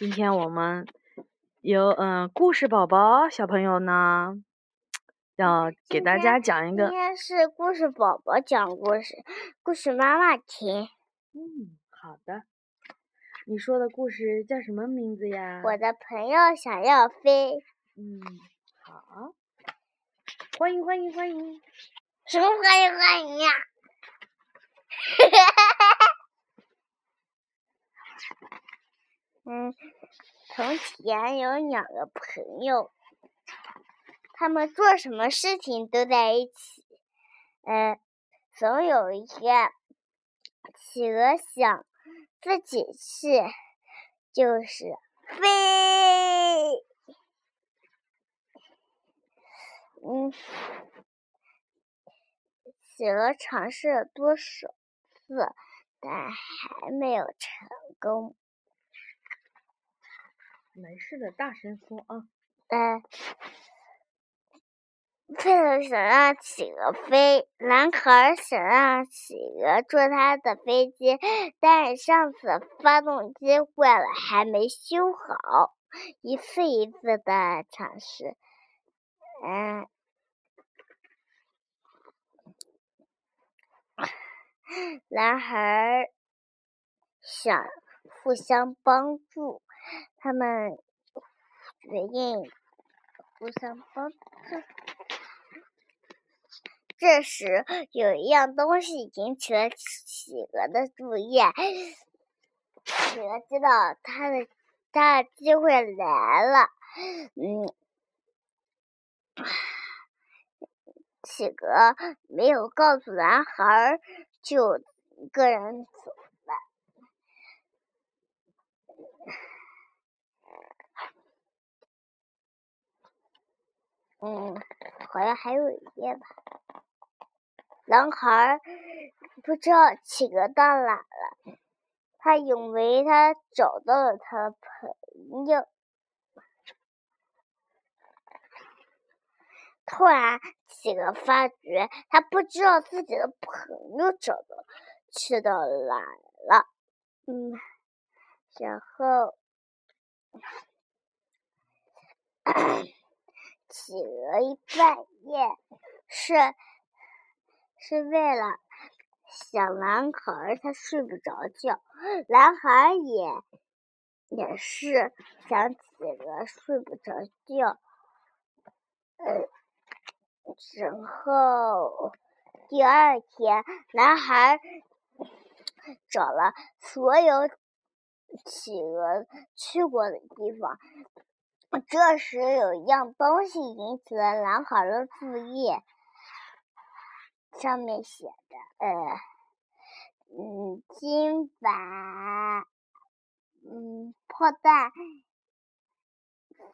今天我们有嗯故事宝宝小朋友呢，要给大家讲一个。今天是故事宝宝讲故事，故事妈妈听。嗯，好的。你说的故事叫什么名字呀？我的朋友想要飞。嗯，好。欢迎欢迎欢迎！什么欢迎欢迎呀？嗯，从前有两个朋友，他们做什么事情都在一起。嗯，总有一天，企鹅想自己去，就是飞。嗯，企鹅尝试了多少次，但还没有成功。没事的，大声说啊！嗯，为了想让企鹅飞，男孩想让企鹅坐他的飞机，但是上次发动机坏了，还没修好，一次一次的尝试，嗯，男孩想互相帮助。他们决定互相帮助。这时，有一样东西引起了企鹅的注意。企鹅知道它的它的机会来了。嗯，企鹅没有告诉男孩，就一个人走了。嗯，好像还有一页吧。男孩不知道企鹅到哪了，他以为他找到了他的朋友。突然，企鹅发觉他不知道自己的朋友找到去到哪了。嗯，然后。企鹅一半夜是是为了想男孩，他睡不着觉。男孩也也是想企鹅睡不着觉。嗯，然后第二天，男孩找了所有企鹅去过的地方。这时，有一样东西引起了男孩的注意，上面写着：“呃，嗯，今晚，嗯，炮弹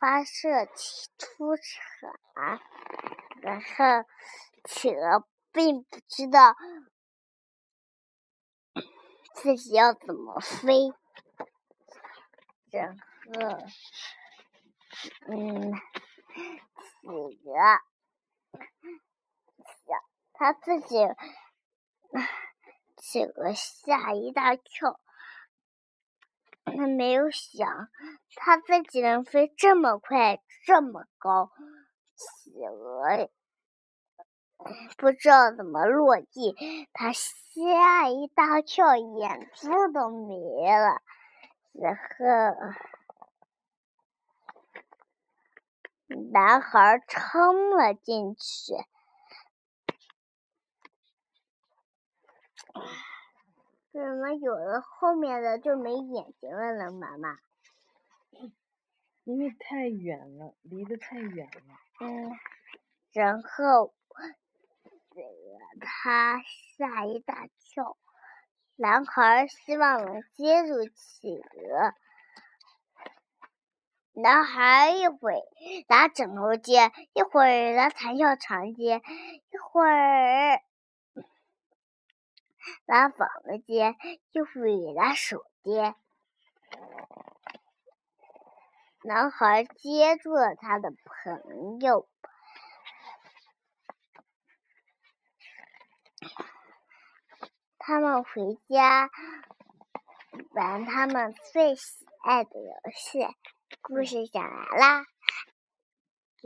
发射器出场。”然后，企鹅并不知道自己要怎么飞，然后。嗯，企鹅想他自己，企鹅吓一大跳，他没有想他自己能飞这么快这么高，企鹅不知道怎么落地，他吓一大跳，眼珠都没了，然后。男孩冲了进去，怎么有了后面的就没眼睛了呢？妈妈，因为太远了，离得太远了。嗯，然后他吓一大跳。男孩希望能接住企鹅。男孩一会拿枕头接，一会儿拿弹跳床接，一会儿拿房子接，一会儿拿手接。男孩接住了他的朋友，他们回家玩他们最喜爱的游戏。故事讲完啦。